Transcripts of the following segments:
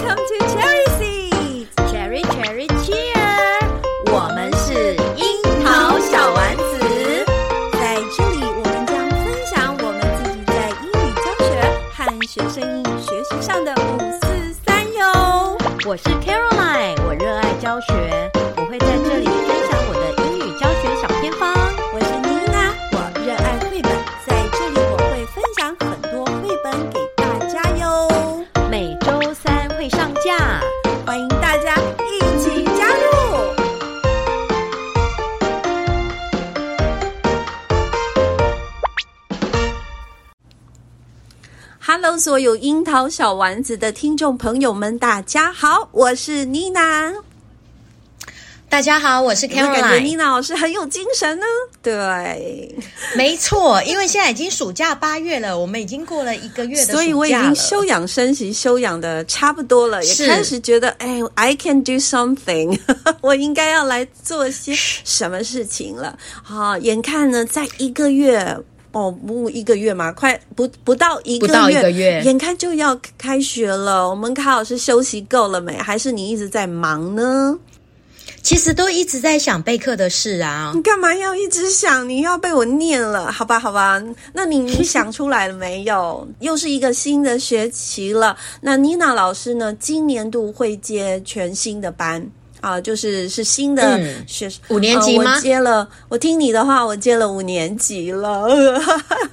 Welcome to 所有樱桃小丸子的听众朋友们，大家好，我是妮娜。大家好，我是 Caroline。感觉妮娜老师很有精神呢。对，没错，因为现在已经暑假八月了，我们已经过了一个月的暑假了，所以我已经休养生息，休养的差不多了，也开始觉得，哎，I can do something，我应该要来做些什么事情了。好，眼看呢，在一个月。哦，不一个月嘛，快不不到一个月，不到一个月，眼看就要开学了。我们卡老师休息够了没？还是你一直在忙呢？其实都一直在想备课的事啊。你干嘛要一直想？你要被我念了？好吧，好吧。那你你想出来了没有？又是一个新的学期了。那妮娜老师呢？今年度会接全新的班。啊，就是是新的学生、嗯、五年级吗？呃、我接了，我听你的话，我接了五年级了。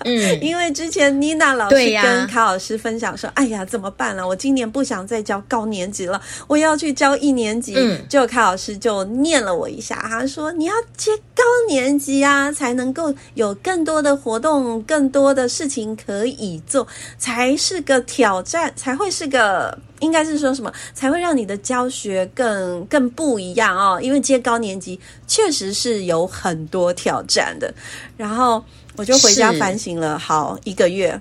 嗯，因为之前妮娜老师跟卡老师分享说：“哎呀，怎么办呢、啊？我今年不想再教高年级了，我要去教一年级。嗯”结果卡老师就念了我一下，他说：“你要接高年级啊，才能够有更多的活动，更多的事情可以做，才是个挑战，才会是个。”应该是说什么才会让你的教学更更不一样哦？因为接高年级确实是有很多挑战的。然后我就回家反省了好一个月。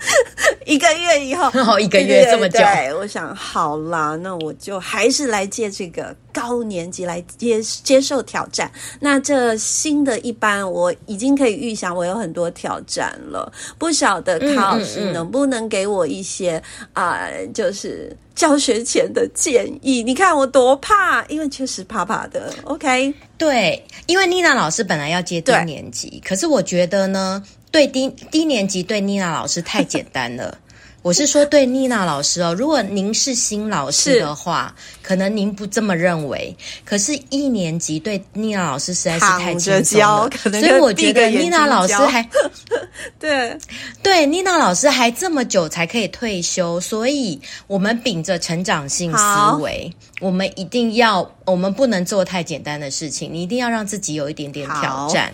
一个月以后，哦，一个月这么久，对，我想好啦，那我就还是来接这个高年级来接接受挑战。那这新的一班，我已经可以预想，我有很多挑战了。不晓得卡老师能不能给我一些啊、嗯嗯嗯呃，就是教学前的建议？你看我多怕，因为确实怕怕的。OK，对，因为妮娜老师本来要接低年级，可是我觉得呢。对低低年级对妮娜老师太简单了，我是说对妮娜老师哦。如果您是新老师的话，可能您不这么认为。可是，一年级对妮娜老师实在是太轻松了，所以我觉得妮娜老师还 对对妮娜老师还这么久才可以退休，所以我们秉着成长性思维，我们一定要，我们不能做太简单的事情，你一定要让自己有一点点挑战。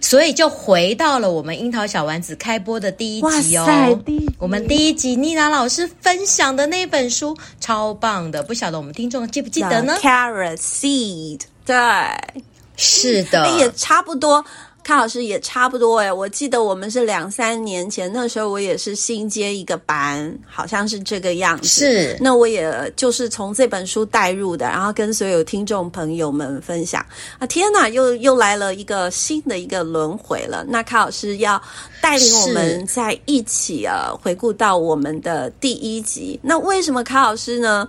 所以就回到了我们樱桃小丸子开播的第一集哦。我们第一集妮娜老师分享的那本书超棒的，不晓得我们听众记不记得呢？Carrot Seed，对，是的，也差不多。卡老师也差不多诶，我记得我们是两三年前，那时候我也是新接一个班，好像是这个样子。是，那我也就是从这本书带入的，然后跟所有听众朋友们分享。啊，天哪，又又来了一个新的一个轮回了。那卡老师要带领我们在一起啊，回顾到我们的第一集。那为什么卡老师呢？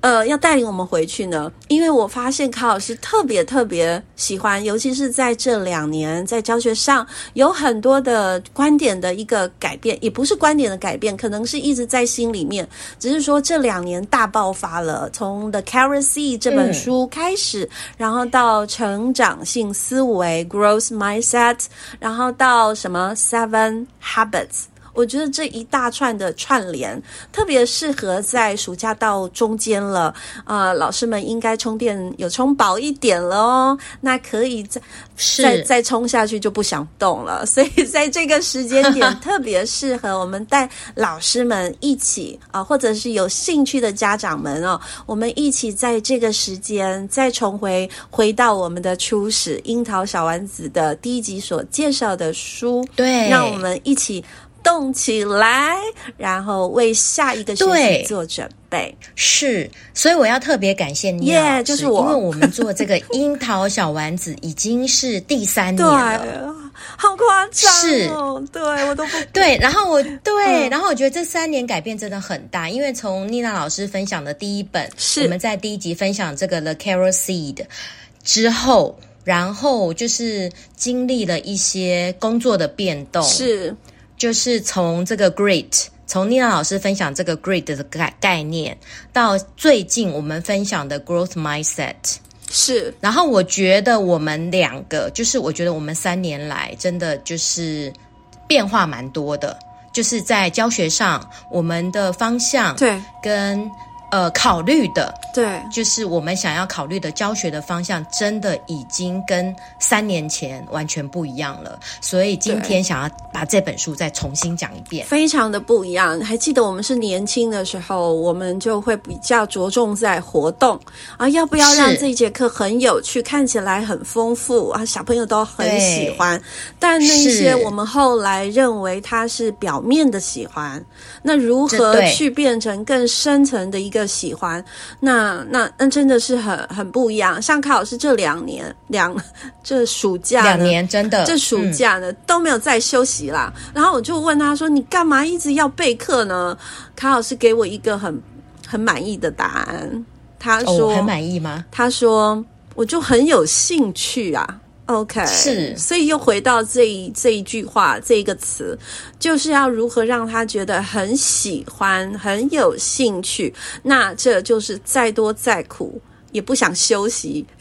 呃，要带领我们回去呢，因为我发现卡老师特别特别喜欢，尤其是在这两年在教学上有很多的观点的一个改变，也不是观点的改变，可能是一直在心里面，只是说这两年大爆发了，从 The Carrot Seed 这本书开始，嗯，然后到成长性思维 Growth Mindset，然后到什么 Seven Habits。我觉得这一大串的串联特别适合在暑假到中间了啊、呃，老师们应该充电有充饱一点了哦，那可以再再再充下去就不想动了，所以 在这个时间点特别适合我们带老师们一起啊、呃，或者是有兴趣的家长们哦，我们一起在这个时间再重回回到我们的初始樱桃小丸子的第一集所介绍的书，对，让我们一起。动起来，然后为下一个学期做准备。是，所以我要特别感谢你，耶，yeah, 就是我，因为我们做这个樱桃小丸子已经是第三年了。好夸张哦！是。对我都不对，然后我对，嗯、然后我觉得这三年改变真的很大，因为从妮娜老师分享的第一本，是。我们在第一集分享这个 The Carrot Seed 之后，然后就是经历了一些工作的变动，是就是从这个 great，。从妮娜老师分享这个 great 的概概念，到最近我们分享的 growth mindset，是。然后我觉得我们两个，就是我觉得我们三年来真的就是变化蛮多的，就是在教学上，我们的方向对跟。呃，考虑的对，就是我们想要考虑的教学的方向，真的已经跟三年前完全不一样了。所以今天想要把这本书再重新讲一遍，非常的不一样。还记得我们是年轻的时候，我们就会比较着重在活动啊，要不要让这一节课很有趣，看起来很丰富啊，小朋友都很喜欢。但那些我们后来认为它是表面的喜欢，那如何去变成更深层的一个？的喜欢，那那那真的是很很不一样。像卡老师这两年两这暑假两年真的这暑假呢、嗯、都没有再休息啦。然后我就问他说：“你干嘛一直要备课呢？”卡老师给我一个很很满意的答案。他说：“哦、很满意吗？”他说：“我就很有兴趣啊。” OK，是，所以又回到这一这一句话，这一个词，就是要如何让他觉得很喜欢、很有兴趣。那这就是再多再苦。也不想休息，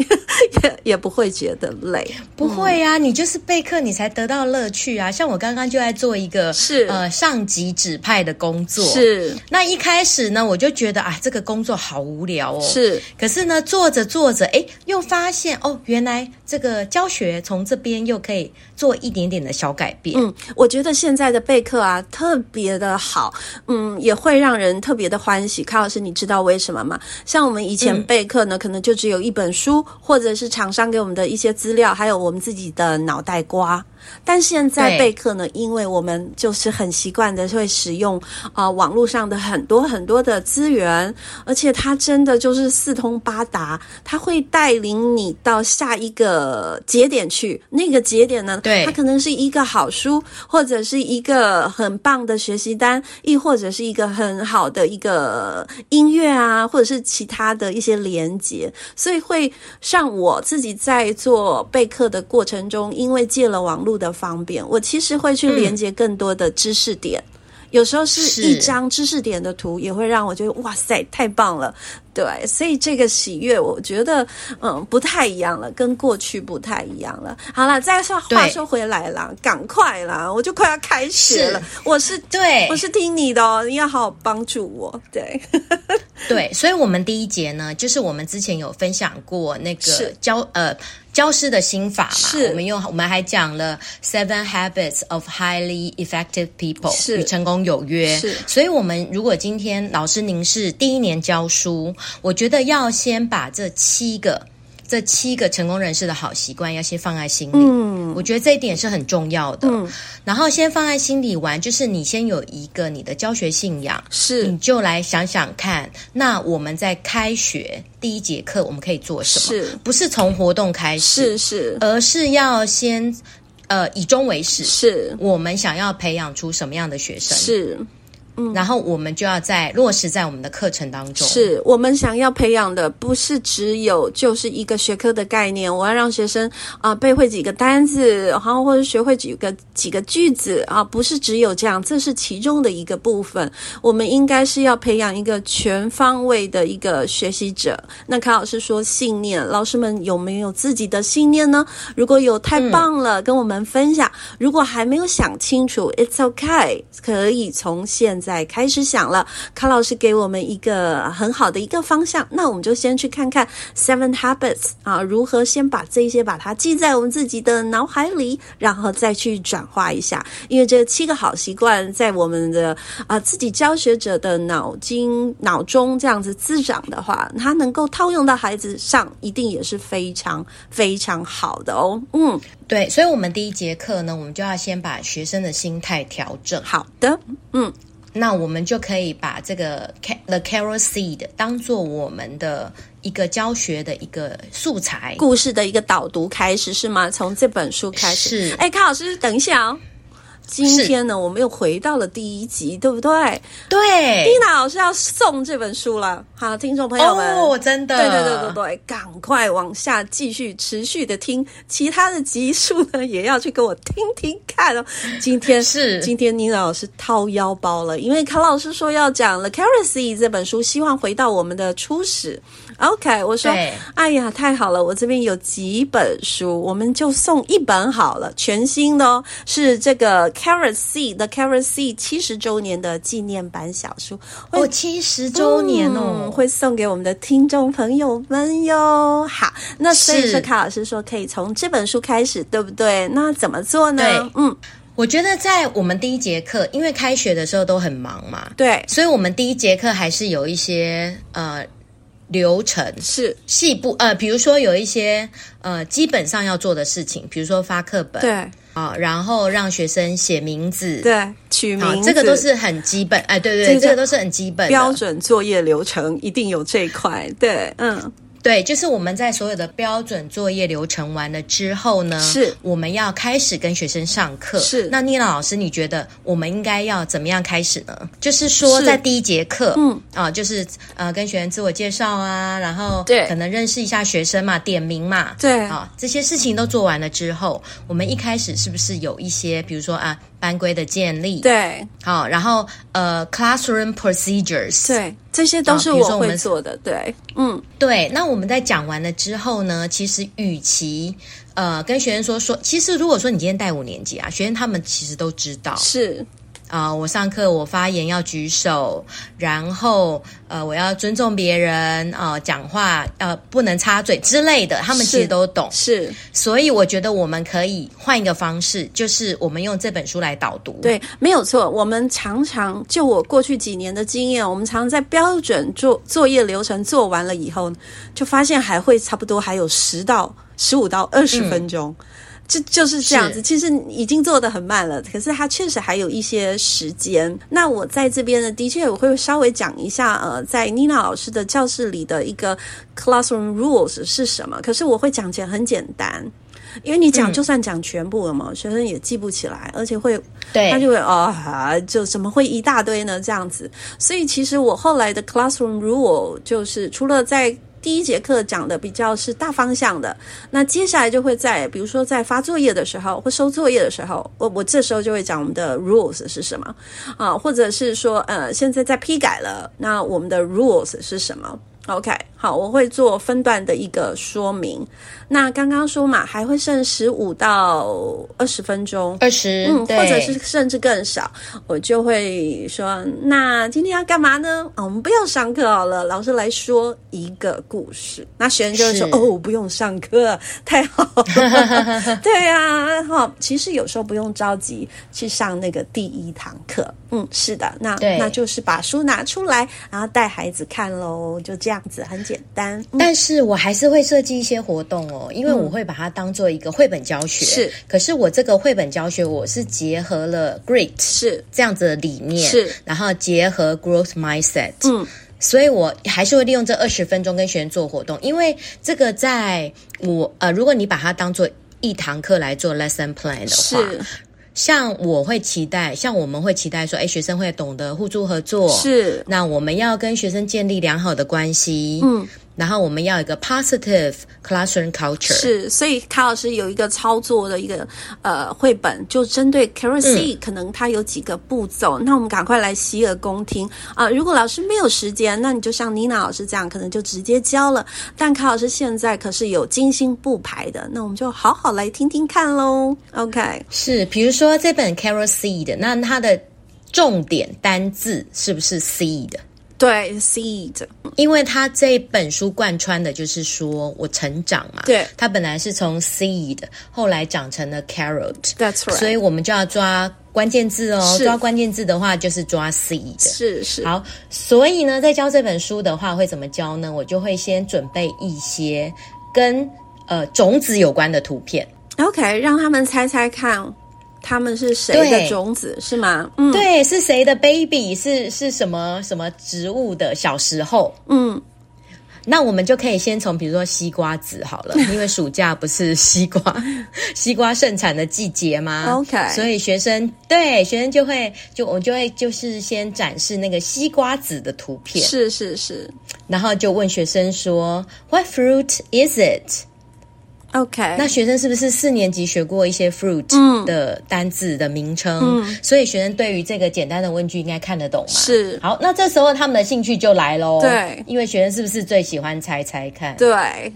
也也不会觉得累，不会呀、啊，嗯、你就是备课，你才得到乐趣啊。像我刚刚就在做一个是呃上级指派的工作，是那一开始呢，我就觉得啊，这个工作好无聊哦，是。可是呢，做着做着，哎，又发现哦，原来这个教学从这边又可以做一点点的小改变。嗯，我觉得现在的备课啊，特别的好，嗯，也会让人特别的欢喜。卡老师，你知道为什么吗？像我们以前备课呢。嗯可能就只有一本书，或者是厂商给我们的一些资料，还有我们自己的脑袋瓜。但现在备课呢，因为我们就是很习惯的会使用啊、呃、网络上的很多很多的资源，而且它真的就是四通八达，它会带领你到下一个节点去。那个节点呢，对，它可能是一个好书，或者是一个很棒的学习单，亦或者是一个很好的一个音乐啊，或者是其他的一些连接。所以会像我自己在做备课的过程中，因为借了网络。的方便，我其实会去连接更多的知识点，嗯、有时候是一张知识点的图，也会让我觉得哇塞，太棒了。对，所以这个喜悦，我觉得嗯不太一样了，跟过去不太一样了。好了，再说话说回来了，赶快啦，我就快要开学了。是我是对，我是听你的哦，你要好好帮助我。对，对，所以我们第一节呢，就是我们之前有分享过那个教呃教师的心法嘛，是我们用我们还讲了 Seven Habits of Highly Effective People，是与成功有约。是，所以我们如果今天老师您是第一年教书。我觉得要先把这七个、这七个成功人士的好习惯要先放在心里。嗯，我觉得这一点是很重要的。嗯，然后先放在心里玩，就是你先有一个你的教学信仰，是，你就来想想看，那我们在开学第一节课我们可以做什么？是，不是从活动开始？是是，而是要先呃以终为始。是，我们想要培养出什么样的学生？是。嗯，然后我们就要在落实在我们的课程当中。是我们想要培养的，不是只有就是一个学科的概念。我要让学生啊、呃、背会几个单字，然后或者学会几个几个句子啊，不是只有这样，这是其中的一个部分。我们应该是要培养一个全方位的一个学习者。那卡老师说信念，老师们有没有自己的信念呢？如果有，太棒了，嗯、跟我们分享。如果还没有想清楚，It's okay，可以从现在。在开始想了，康老师给我们一个很好的一个方向，那我们就先去看看 Seven Habits 啊，如何先把这些把它记在我们自己的脑海里，然后再去转化一下。因为这七个好习惯在我们的啊自己教学者的脑筋脑中这样子滋长的话，它能够套用到孩子上，一定也是非常非常好的哦。嗯，对，所以，我们第一节课呢，我们就要先把学生的心态调整。好的，嗯。那我们就可以把这个 The Carrot Seed 当做我们的一个教学的一个素材，故事的一个导读开始是吗？从这本书开始。是。哎，康老师，等一下哦。今天呢，我们又回到了第一集，对不对？对，妮娜老师要送这本书了，好，听众朋友们，哦，真的，对对对对对，赶快往下继续持续的听其他的集数呢，也要去给我听听看哦。今天是今天妮娜老师掏腰包了，因为卡老师说要讲《The Seed》这本书，希望回到我们的初始。OK，我说，哎呀，太好了，我这边有几本书，我们就送一本好了，全新的哦，是这个 Carrot Seed The Carrot Seed 七十周年的纪念版小书哦，七十周年哦、嗯，会送给我们的听众朋友们哟。好，那所以说卡老师说可以从这本书开始，对不对？那怎么做呢？对，嗯，我觉得在我们第一节课，因为开学的时候都很忙嘛，对，所以我们第一节课还是有一些呃。流程是细部呃，比如说有一些呃基本上要做的事情，比如说发课本，对啊，然后让学生写名字，对，取名字，这个都是很基本，哎，对对对，这个都是很基本标准作业流程，一定有这一块，对，嗯。对，就是我们在所有的标准作业流程完了之后呢，是我们要开始跟学生上课。是，那妮娜老师，你觉得我们应该要怎么样开始呢？就是说，在第一节课，嗯啊，就是呃，跟学员自我介绍啊，然后对，可能认识一下学生嘛，点名嘛，对啊，这些事情都做完了之后，我们一开始是不是有一些，比如说啊。班规的建立，对，好，然后呃，classroom procedures，对，这些都是我会做的，对，嗯，对。那我们在讲完了之后呢，其实与其呃跟学生说说，其实如果说你今天带五年级啊，学生他们其实都知道是。啊、呃，我上课我发言要举手，然后呃，我要尊重别人啊、呃，讲话呃不能插嘴之类的，他们其实都懂。是，所以我觉得我们可以换一个方式，就是我们用这本书来导读。对，没有错。我们常常就我过去几年的经验，我们常常在标准作作业流程做完了以后，就发现还会差不多还有十到十五到二十分钟。嗯就就是这样子，其实已经做得很慢了，可是它确实还有一些时间。那我在这边呢，的确我会稍微讲一下，呃，在妮娜老师的教室里的一个 classroom rules 是什么。可是我会讲起来很简单，因为你讲就算讲全部了嘛，嗯、学生也记不起来，而且会，对，他就会哦，就怎么会一大堆呢？这样子。所以其实我后来的 classroom rule 就是除了在第一节课讲的比较是大方向的，那接下来就会在，比如说在发作业的时候或收作业的时候，我我这时候就会讲我们的 rules 是什么啊，或者是说呃，现在在批改了，那我们的 rules 是什么？OK。好，我会做分段的一个说明。那刚刚说嘛，还会剩十五到二十分钟，二十，嗯，或者是甚至更少，我就会说，那今天要干嘛呢？啊，我们不要上课好了，老师来说一个故事。那学生就会说，哦，不用上课，太好了。对呀，好，其实有时候不用着急去上那个第一堂课。嗯，是的，那那就是把书拿出来，然后带孩子看喽，就这样子，很。简单，但是我还是会设计一些活动哦，因为我会把它当做一个绘本教学。是，可是我这个绘本教学，我是结合了 Great 是。这样子的理念，是，然后结合 Growth Mindset，嗯，所以我还是会利用这二十分钟跟学生做活动，因为这个在我呃，如果你把它当做一堂课来做 Lesson Plan 的话。是像我会期待，像我们会期待说，哎，学生会懂得互助合作。是，那我们要跟学生建立良好的关系。嗯。然后我们要有一个 positive classroom culture。是，所以卡老师有一个操作的一个呃绘本，就针对 Seed，嗯，可能它有几个步骤。那我们赶快来洗耳恭听啊，呃！如果老师没有时间，那你就像妮娜老师这样，可能就直接教了。但卡老师现在可是有精心布排的，那我们就好好来听听看喽。OK，是，比如说这本 Carrot Seed，那它的重点单字是不是 seed？对，seed，因为他这本书贯穿的就是说我成长嘛。对，他本来是从 seed，后来长成了 carrot，That's right。所以我们就要抓关键字哦。抓关键字的话，就是抓 seed。是是。好，所以呢，在教这本书的话，会怎么教呢？我就会先准备一些跟呃种子有关的图片。OK，让他们猜猜看。他们是谁的种子是吗？嗯，对，是谁的 baby？是是什么什么植物的小时候？嗯。那我们就可以先从比如说西瓜籽好了，因为暑假不是西瓜西瓜盛产的季节吗？OK，所以学生对学生就会就我就会就是先展示那个西瓜籽的图片，是是是，然后就问学生说，What fruit is it？OK，那学生是不是四年级学过一些 fruit 的单字的名称？嗯，所以学生对于这个简单的问句应该看得懂嘛？是。好，那这时候他们的兴趣就来喽。对，因为学生是不是最喜欢猜猜看？对。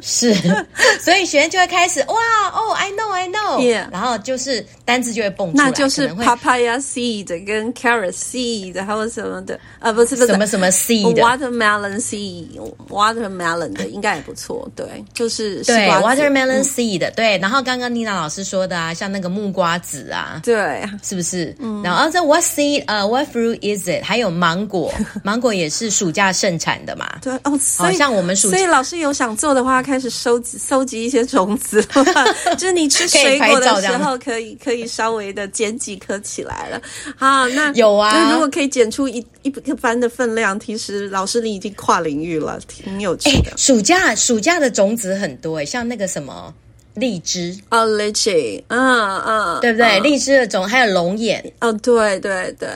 是，所以学生就会开始哇哦，I know, I know，、yeah. 然后就是单字就会蹦出来，那就是 papaya seed 跟 carrot seed 还有什么的。啊，不是不是。什么什么 seed，watermelon seed，watermelon 的应该也不错，对，就是对 watermelon seed，、嗯、对，然后刚刚妮娜老师说的啊，像那个木瓜籽啊，对，是不是？嗯、然后这 what seed 呃、uh, what fruit is it？还有芒果，芒果也是暑假盛产的嘛，对哦，所以像我们暑，所以老师有想做的话。开始收集收集一些种子，就是你吃水果的时候，可以可以稍微的捡几颗起来了。好，那有啊，如果可以捡出一一个班的分量，其实老师你已经跨领域了，挺有趣的。欸、暑假暑假的种子很多哎，像那个什么荔枝哦，荔枝，嗯嗯，对不对？荔枝的种还有龙眼哦，对对对，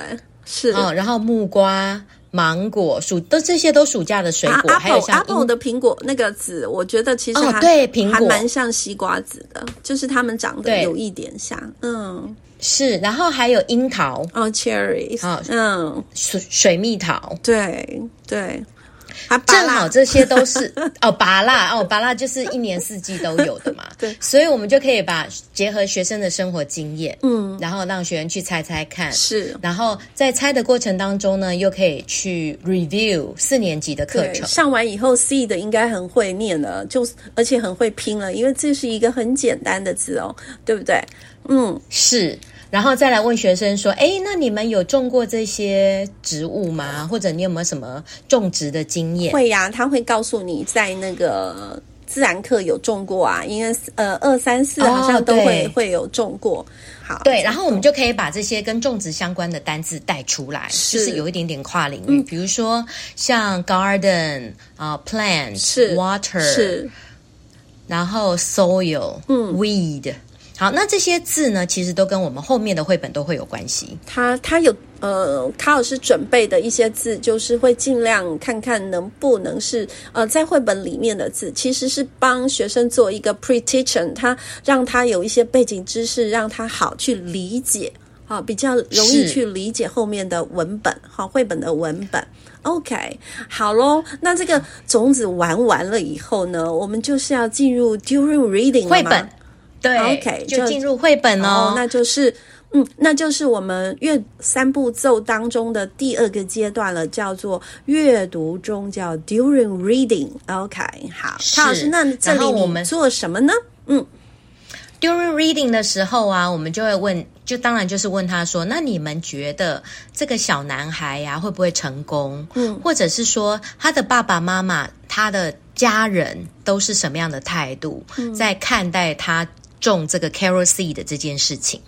是哦，然后木瓜。芒果、暑都这些都暑假的水果，啊、还有像 Apple 的苹果那个籽，我觉得其实还、哦、对苹果还蛮像西瓜籽的，就是它们长得有一点像。嗯，是。然后还有樱桃哦，cherries，哦，嗯，水水蜜桃，对对。正好这些都是 哦，芭乐哦，芭乐就是一年四季都有的嘛。对，所以我们就可以把结合学生的生活经验，嗯，然后让学生去猜猜看，是。然后在猜的过程当中呢，又可以去 review 四年级的课程。上完以后，C 的应该很会念了，就而且很会拼了，因为这是一个很简单的字哦，对不对？嗯，是。然后再来问学生说：“哎，那你们有种过这些植物吗？或者你有没有什么种植的经验？”会呀，他会告诉你在那个自然课有种过啊，因为呃二三四好像都会、哦、会有种过。好，对，然后我们就可以把这些跟种植相关的单字带出来，是就是有一点点跨领域，嗯、比如说像 garden 啊、呃、plant 是 water 是，然后 soil 嗯 weed。好，那这些字呢，其实都跟我们后面的绘本都会有关系。他他有呃，卡老师准备的一些字，就是会尽量看看能不能是呃，在绘本里面的字，其实是帮学生做一个 pre-teaching，他让他有一些背景知识，让他好去理解，好比较容易去理解后面的文本，好绘本的文本。OK，好喽，那这个种子玩完了以后呢，我们就是要进入 during reading 绘本。对，OK，就进入绘本哦，那就是，嗯，那就是我们阅三步骤当中的第二个阶段了，叫做阅读中，叫 During Reading。OK，好，唐老师，那这里我们做什么呢？嗯，During Reading 的时候啊，我们就会问，就当然就是问他说，那你们觉得这个小男孩呀、啊、会不会成功？嗯，或者是说他的爸爸妈妈、他的家人都是什么样的态度，嗯、在看待他？种这个 carrot seed 的这件事情，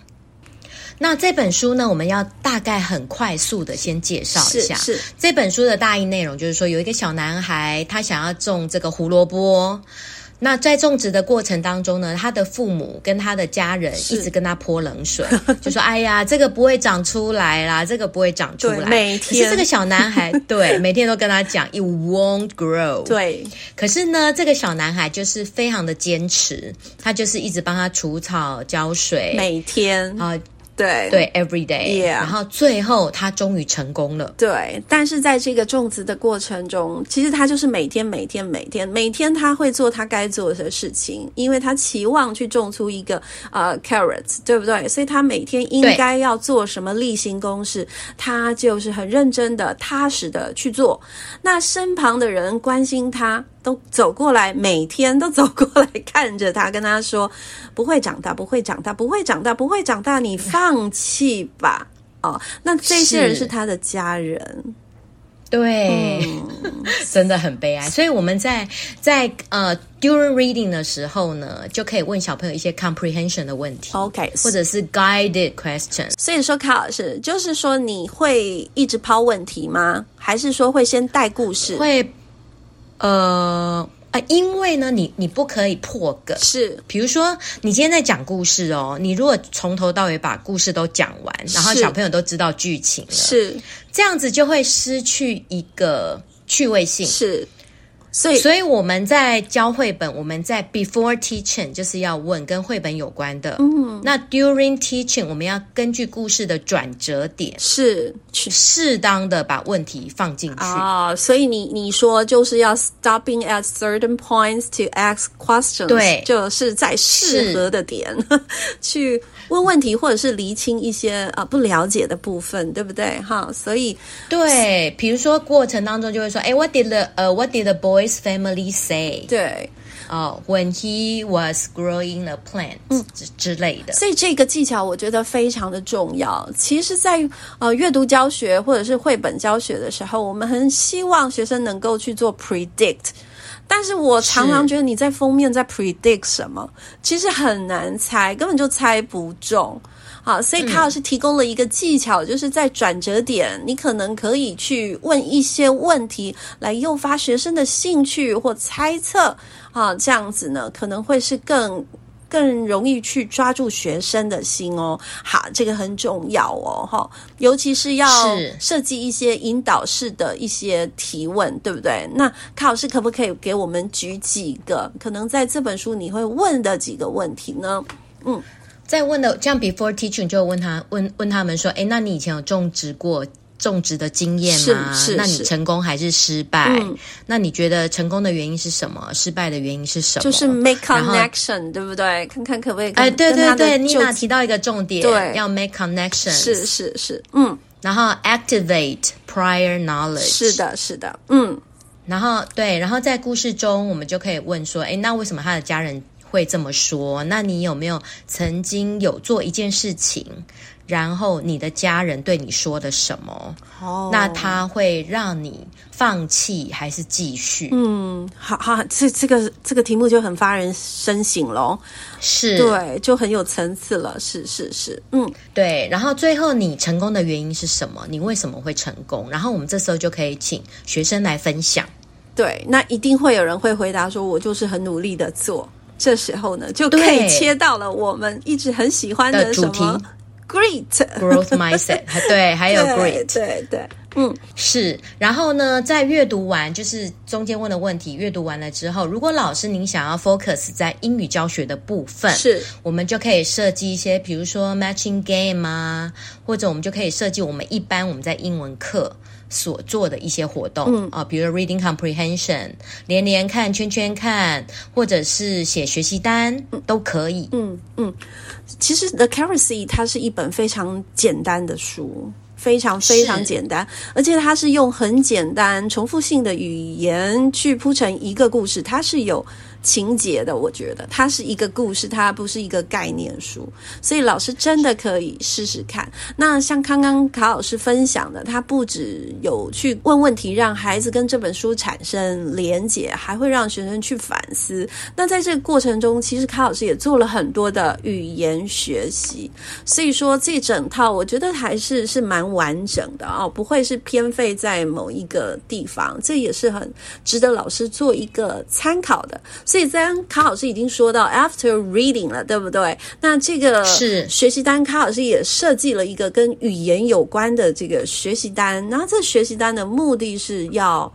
那这本书呢，我们要大概很快速的先介绍一下。是，是这本书的大意内容，就是说有一个小男孩，他想要种这个胡萝卜。那在种植的过程当中呢，他的父母跟他的家人一直跟他泼冷水，就说：“哎呀，这个不会长出来啦，这个不会长出来。”每天，可是这个小男孩 对每天都跟他讲：“It won't grow。”对。可是呢，这个小男孩就是非常的坚持，他就是一直帮他除草、浇水，每天啊。对对，every day. 然后最后他终于成功了。对，但是在这个种植的过程中，其实他就是每天每天每天每天他会做他该做的事情，因为他期望去种出一个呃 carrots，对不对？所以他每天应该要做什么例行公事，他就是很认真的、踏实的去做。那身旁的人关心他。都走过来，每天都走过来看着他，跟他说：“不会长大，不会长大，不会长大，不会长大，你放弃吧。”哦，那这些人是他的家人。对，嗯、真的很悲哀。所以我们在在呃 during reading 的时候呢，就可以问小朋友一些 comprehension 的问题，OK，或者是 guided questions。所以说，卡老师就是说，你会一直抛问题吗？还是说会先带故事？会，呃。啊因为呢，你你不可以破梗，是，比如说你今天在讲故事哦，你如果从头到尾把故事都讲完，然后小朋友都知道剧情了，是，这样子就会失去一个趣味性，是。所以，所以我们在教绘本，我们在 before teaching 就是要问跟绘本有关的。嗯，那 during teaching 我们要根据故事的转折点，是去适当的把问题放进去啊。所以你你说就是要 stopping at certain points to ask questions，对，就是在适合的点 去问问题，或者是厘清一些啊不了解的部分，对不对？哈，所以对，比如说过程当中就会说，哎，what did the 呃、uh, what did the boy's family say 对哦、uh,，when he was growing a plant，嗯之之类的，所以这个技巧我觉得非常的重要。其实在，在呃阅读教学或者是绘本教学的时候，我们很希望学生能够去做 predict，但是我常常觉得你在封面在 predict 什么，其实很难猜，根本就猜不中。好，所以卡老师提供了一个技巧，嗯、就是在转折点，你可能可以去问一些问题，来诱发学生的兴趣或猜测。啊，这样子呢，可能会是更更容易去抓住学生的心哦。好，这个很重要哦，哈，尤其是要设计一些引导式的一些提问，对不对？那卡老师可不可以给我们举几个可能在这本书你会问的几个问题呢？嗯。在问的这样 before teaching 就问他问问他们说，诶，那你以前有种植过种植的经验吗？是是，那你成功还是失败？嗯，那你觉得成功的原因是什么？失败的原因是什么？就是 make connection，对不对？看看可不可以？哎，对对对，妮娜提到一个重点，对，要 make connection，是是是，嗯，然后 activate prior knowledge，是的，是的，嗯，然后对，然后在故事中我们就可以问说，哎，那为什么他的家人会这么说？那你有没有曾经有做一件事情，然后你的家人对你说的什么？哦，oh. 那他会让你放弃还是继续？嗯，好好，这这个这个题目就很发人深省咯。是，对，就很有层次了。是是是，嗯，对。然后最后你成功的原因是什么？你为什么会成功？然后我们这时候就可以请学生来分享。对，那一定会有人会回答说：“我就是很努力的做。”这时候呢，就可以切到了我们一直很喜欢的主题，Great。Growth Mindset，对，还有 Great，对对，对，嗯，是。然后呢，在阅读完，就是中间问的问题，阅读完了之后，如果老师您想要 focus 在英语教学的部分，是我们就可以设计一些，比如说 Matching Game 啊，或者我们就可以设计我们一般我们在英文课。所做的一些活动，嗯啊，比如 reading comprehension，连连看，圈圈看，或者是写学习单，嗯、都可以。嗯嗯，其实 The Currency 它是一本非常简单的书，非常非常简单，而且它是用很简单、重复性的语言去铺成一个故事，它是有。情节的，我觉得它是一个故事，它不是一个概念书，所以老师真的可以试试看。那像刚刚卡老师分享的，他不只有去问问题，让孩子跟这本书产生连结，还会让学生去反思。那在这个过程中，其实卡老师也做了很多的语言学习，所以说这整套我觉得还是是蛮完整的哦，不会是偏废在某一个地方，这也是很值得老师做一个参考的。所以，在卡老师已经说到 after reading 了，对不对？那这个是学习单，卡老师也设计了一个跟语言有关的这个学习单。然后，这学习单的目的是要。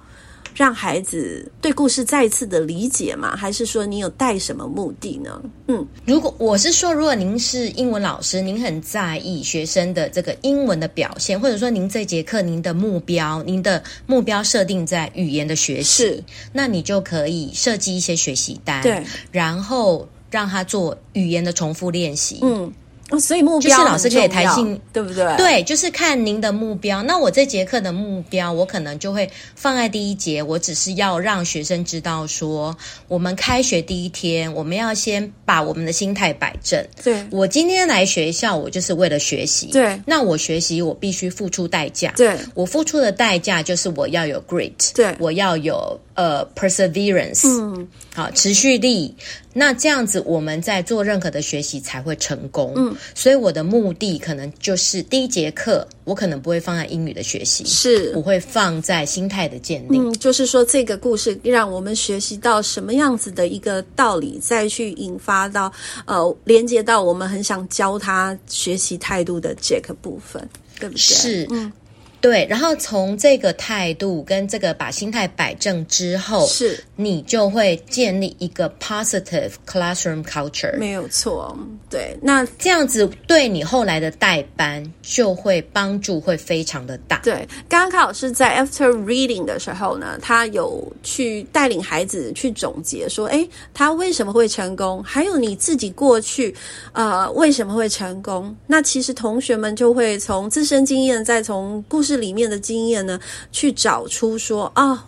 让孩子对故事再次的理解吗？还是说你有带什么目的呢？嗯，如果我是说，如果您是英文老师，您很在意学生的这个英文的表现，或者说您这节课您的目标，您的目标设定在语言的学习，那你就可以设计一些学习单，对，然后让他做语言的重复练习，嗯。哦，所以目标就是老师可以弹性，对不对？对，就是看您的目标。那我这节课的目标，我可能就会放在第一节。我只是要让学生知道说，我们开学第一天，我们要先把我们的心态摆正。对，我今天来学校，我就是为了学习。对，那我学习，我必须付出代价。对，我付出的代价就是我要有 grit。对，我要有呃 perseverance。嗯，好，持续力。那这样子，我们在做任何的学习才会成功。嗯，所以我的目的可能就是第一节课，我可能不会放在英语的学习，是我会放在心态的建立。嗯，就是说这个故事让我们学习到什么样子的一个道理，再去引发到呃，连接到我们很想教他学习态度的这个部分，对不对？是，嗯。对，然后从这个态度跟这个把心态摆正之后，是。你就会建立一个 positive classroom culture。没有错，对，那这样子对你后来的代班就会帮助会非常的大。对，刚刚卡老师在 after reading 的时候呢，他有去带领孩子去总结说，哎，他为什么会成功？还有你自己过去呃为什么会成功？那其实同学们就会从自身经验，再从故事。这里面的经验呢，去找出说啊、哦，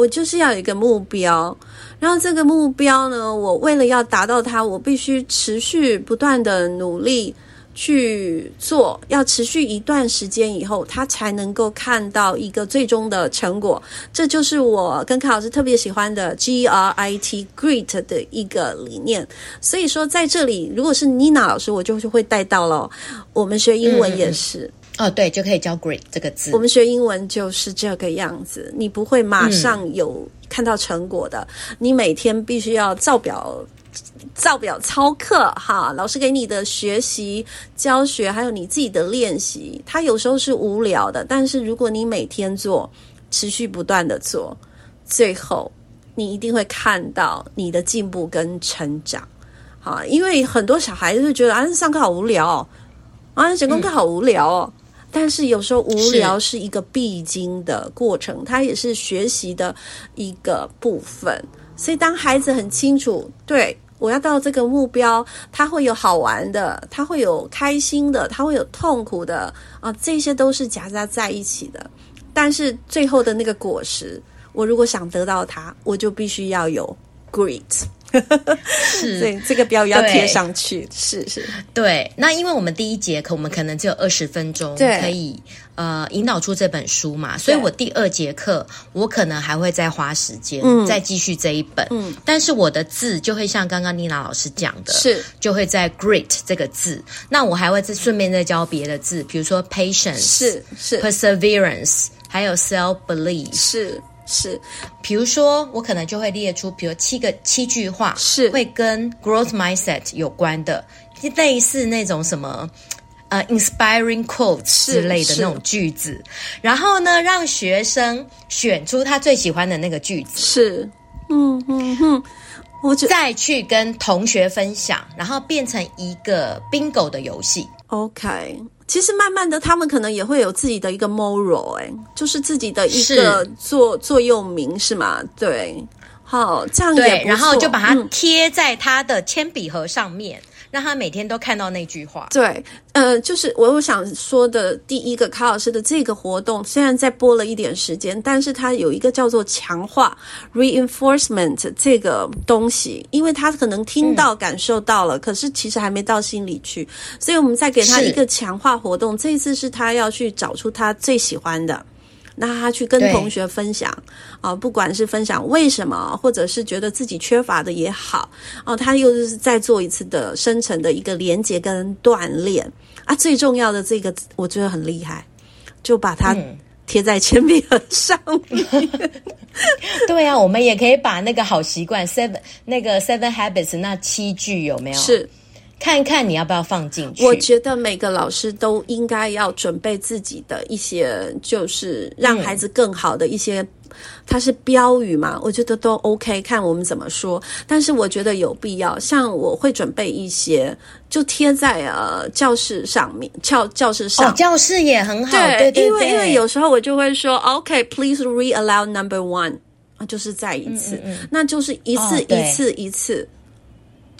我就是要有一个目标，然后这个目标呢，我为了要达到它，我必须持续不断的努力去做，要持续一段时间以后，他才能够看到一个最终的成果。这就是我跟康老师特别喜欢的 G R I T Great 的一个理念。所以说，在这里，如果是妮娜老师，我就会带到了。我们学英文也是。嗯哦，对，就可以教 “great” 这个字。我们学英文就是这个样子，你不会马上有看到成果的，嗯、你每天必须要照表照表操课哈。老师给你的学习教学，还有你自己的练习，它有时候是无聊的，但是如果你每天做，持续不断的做，最后你一定会看到你的进步跟成长。好，因为很多小孩子就觉得啊，上课好无聊哦，啊，写功课好无聊哦。嗯但是有时候无聊是一个必经的过程，它也是学习的一个部分。所以当孩子很清楚，对，我要到这个目标，他会有好玩的，他会有开心的，他会有痛苦的啊，这些都是夹杂在一起的。但是最后的那个果实，我如果想得到它，我就必须要有 grit。是，对，这个标语要贴上去。是。是，对。那因为我们第一节课，我们可能只有二十分钟，可以呃引导出这本书嘛，所以我第二节课我可能还会再花时间，嗯，再继续这一本。嗯，但是我的字就会像刚刚妮娜老师讲的，是。就会在 great 这个字。那我还会再顺便再教别的字，比如说 patience，是是。perseverance，还有 self belief，是。是，比如说，我可能就会列出，比如七个七句话，是。会跟 growth mindset 有关的，类似那种什么呃 inspiring quotes 之类的那种句子，然后呢，让学生选出他最喜欢的那个句子，是，嗯嗯嗯，我就再去跟同学分享，然后变成一个 bingo 的游戏，OK。其实慢慢的，他们可能也会有自己的一个 moral，哎，就是自己的一个座座右铭，是吗？对，好，这样也不错，然后就把它贴在他的铅笔盒上面。嗯让他每天都看到那句话。对，呃，就是我我想说的第一个，卡老师的这个活动虽然在播了一点时间，但是它有一个叫做强化 （reinforcement） 这个东西，因为他可能听到、感受到了，嗯、可是其实还没到心里去，所以我们再给他一个强化活动。这一次是他要去找出他最喜欢的。那他去跟同学分享啊，不管是分享为什么，或者是觉得自己缺乏的也好，哦，他又是再做一次的深层的一个连接跟锻炼啊。最重要的这个，我觉得很厉害，就把它贴在铅笔盒上面。嗯、对啊，我们也可以把那个好习惯 seven 那个 seven habits 那七句有没有？是。看一看你要不要放进去？我觉得每个老师都应该要准备自己的一些，就是让孩子更好的一些，它是标语嘛？我觉得都 OK，看我们怎么说。但是我觉得有必要，像我会准备一些，就贴在呃教室上面，教教室上，哦，教室也很好。对，对对对，因为因为有时候我就会说，OK，please read aloud number one，就是再一次，嗯嗯嗯，那就是一次，哦，一次一次。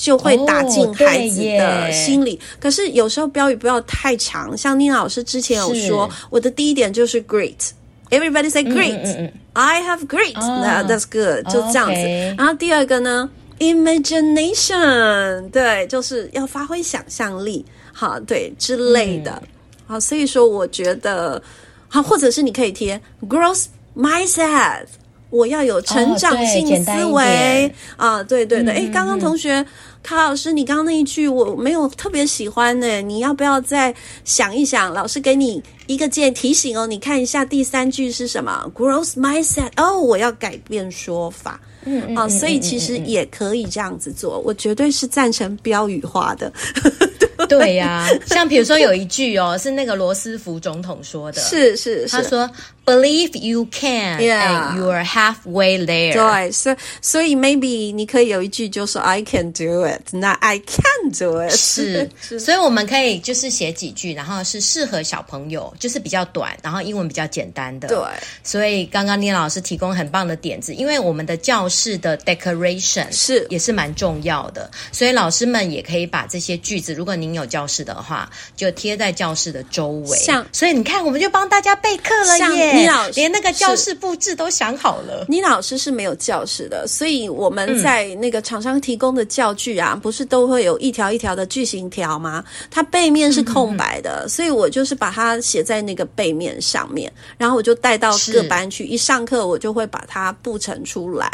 就会打进孩子的心里。可是有时候标语不要太长，像妮娜老师之前有说，我的第一点就是 great，everybody say great，I have great，that's good，就这样子。然后第二个呢，imagination，对，就是要发挥想象力，好，对之类的。好，所以说我觉得，好，或者是你可以贴 growth mindset。我要有成长性思维啊！对对对，诶，刚刚同学卡老师，你刚刚那一句我没有特别喜欢呢，你要不要再想一想？老师给你一个建议提醒哦，你看一下第三句是什么？Growth mindset 哦，我要改变说法。嗯啊，所以其实也可以这样子做，我绝对是赞成标语化的。对呀、啊，像比如说有一句哦，是那个罗斯福总统说的，是是是，他说。Believe you can, and you are halfway there. 对，所以所以 maybe 你可以有一句就说 I can do it，那 I can do it 是，所以我们可以就是写几句，然后是适合小朋友，就是比较短，然后英文比较简单的。对，所以刚刚聂老师提供很棒的点子，因为我们的教室的 decoration 是也是蛮重要的，所以老师们也可以把这些句子，如果您有教室的话，就贴在教室的周围。像，所以你看，我们就帮大家备课了耶。你老连那个教室布置都想好了。你老师是没有教室的，所以我们在那个厂商提供的教具啊，嗯、不是都会有一条一条的句型条吗？它背面是空白的，嗯、所以我就是把它写在那个背面上面，然后我就带到各班去。一上课我就会把它布成出来。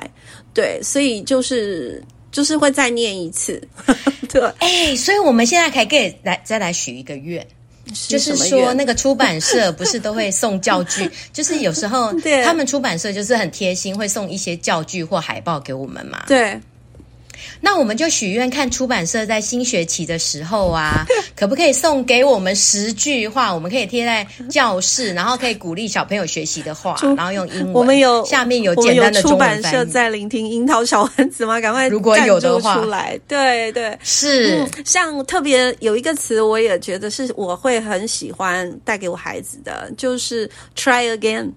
对，所以就是就是会再念一次。对，哎、欸，所以我们现在可以给来再来许一个愿。就是说，那个出版社不是都会送教具？就是有时候他们出版社就是很贴心，会送一些教具或海报给我们嘛。对。那我们就许愿，看出版社在新学期的时候啊，可不可以送给我们十句话？我们可以贴在教室，然后可以鼓励小朋友学习的话，然后用英文。我们有下面有简单的中文。出版社在聆听樱桃小丸子吗？赶快如果有的话出来。对对，是、嗯、像特别有一个词，我也觉得是我会很喜欢带给我孩子的，就是 try again。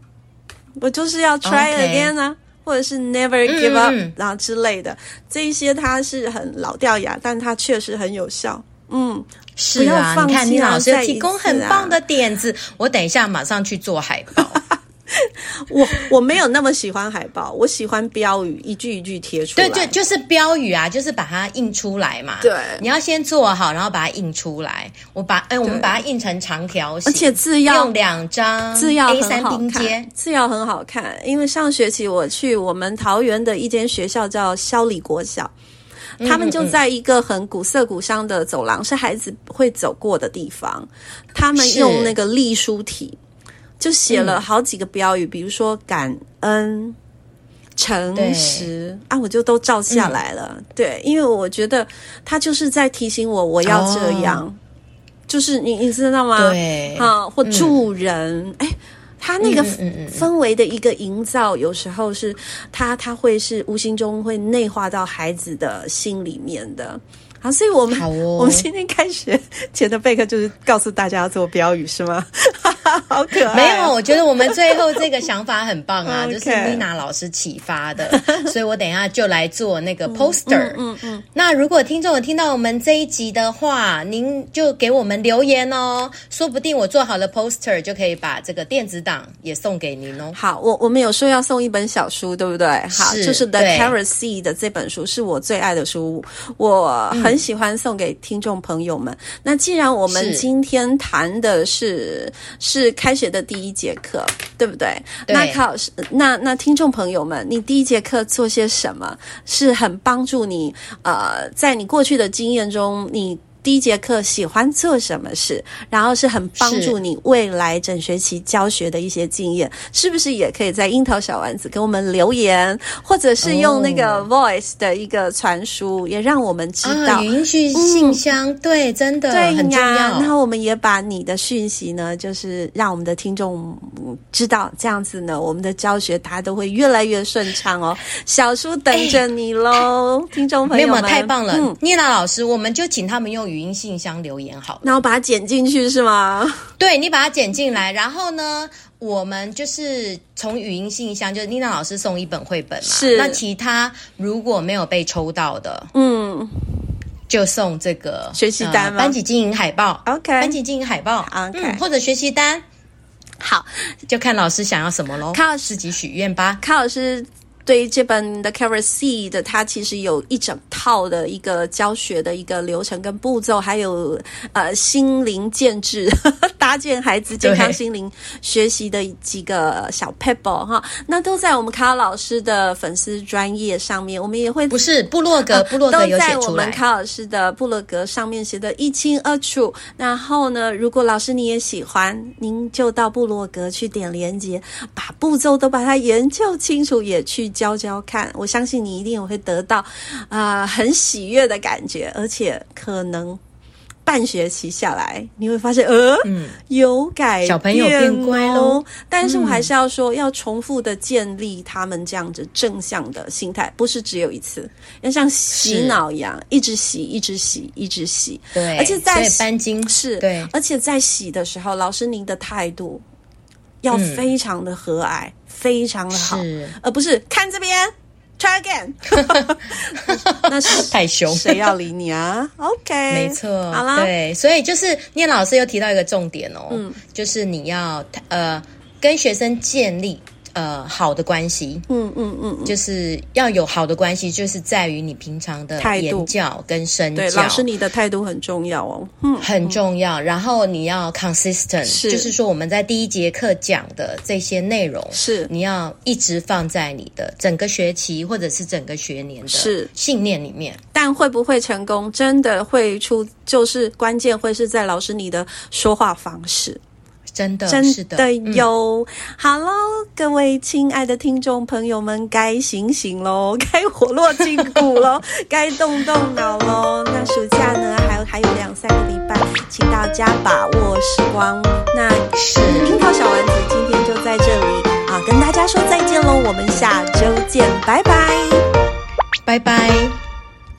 我就是要 try again 啊。Okay. 或者是 never give up，嗯，然后之类的，这一些它是很老掉牙，但它确实很有效。嗯，是啊，你看你老师提供很棒的点子，我等一下马上去做海报。我我没有那么喜欢海报，我喜欢标语，一句一句贴出来。对，就就是标语啊，就是把它印出来嘛。对，你要先做好，然后把它印出来。我把哎，我们把它印成长条形，而且字要用两张字要 A 三拼接，字要很好看。因为上学期我去我们桃园的一间学校叫萧里国小，他们就在一个很古色古香的走廊，是孩子会走过的地方。他们用那个隶书体。就写了好几个标语，嗯、比如说感恩、诚实啊，我就都照下来了。嗯、对，因为我觉得他就是在提醒我，我要这样。哦、就是你你知道吗？对，啊，或助人。哎、嗯，他那个氛围的一个营造，有时候是他他会是无形中会内化到孩子的心里面的。好，所以我们好、哦、我们今天开学前的备课就是告诉大家要做标语，是吗？好可爱！没有，我觉得我们最后这个想法很棒啊，就是 Nina 老师启发的，所以我等一下就来做那个 poster。嗯嗯，嗯，嗯。那如果听众有听到我们这一集的话，您就给我们留言哦，说不定我做好了 poster 就可以把这个电子档也送给您哦。好，我我们有说要送一本小书，对不对？好，是就是 The Carrot Seed 的这本书是我最爱的书，我很喜欢送给听众朋友们。那既然我们今天谈的是是开学的第一节课，对不对？对。那考试，那那听众朋友们，你第一节课做些什么是很帮助你？呃，在你过去的经验中，你。第一节课喜欢做什么事，然后是很帮助你未来整学期教学的一些经验，是，是不是也可以在樱桃小丸子给我们留言，或者是用那个 Voice 的一个传输，也让我们知道。语音讯信箱，嗯、对，真的对很重要。然后我们也把你的讯息呢，就是让我们的听众知道，这样子呢，我们的教学大家都会越来越顺畅哦。小书等着你喽，欸、听众朋友们，没有，太棒了。嗯，聂娜老师，我们就请他们用。语音信箱留言好，那我把它剪进去是吗？对，你把它剪进来，然后呢，我们就是从语音信箱，就是妮娜老师送一本绘本嘛。是，那其他如果没有被抽到的，嗯，就送这个学习单班级经营海报，OK，班级经营海报，OK，、嗯、或者学习单，好，就看老师想要什么喽，看自己许愿吧，看老师。对于这本 The Carrot Seed，它其实有一整套的一个教学的一个流程跟步骤，还有呃心灵建制，搭建孩子健康心灵学习的几个小 pebble 哈，那都在我们卡老师的粉丝专业上面，我们也会不是部落格，部落格都在我们卡老师的部落格上面写的一清二楚。然后呢，如果老师你也喜欢，您就到部落格去点连接，把步骤都把它研究清楚，也去。教教看，我相信你一定会得到啊、呃、很喜悦的感觉，而且可能半学期下来，你会发现，呃，嗯，有改变，小朋友变乖喽。但是我还是要说，嗯、要重复的建立他们这样子正向的心态，不是只有一次，要像洗脑一样，一直洗，一直洗，一直洗。对，而且在班经是，对，而且在洗的时候，老师您的态度要非常的和蔼。嗯非常的好，而不是看这边，try again，那是太凶，谁要理你啊？OK，没错，好啦，对，所以就是念老师又提到一个重点哦，嗯，就是你要呃跟学生建立。呃，好的关系，嗯嗯嗯，就是要有好的关系，就是在于你平常的言教跟身教。对，老师你的态度很重要哦，嗯，很重要。然后你要 consistent，是，就是说我们在第一节课讲的这些内容，是你要一直放在你的整个学期或者是整个学年的信念里面。但会不会成功，真的会出，就是关键会是在老师你的说话方式。真的，真的有。嗯、好喽，各位亲爱的听众朋友们，该醒醒喽，该活络筋骨喽，该动动脑喽。那暑假呢，还有还有两三个礼拜，请大家把握时光。那是樱桃小丸子今天就在这里啊，跟大家说再见喽，我们下周见，拜拜，拜拜。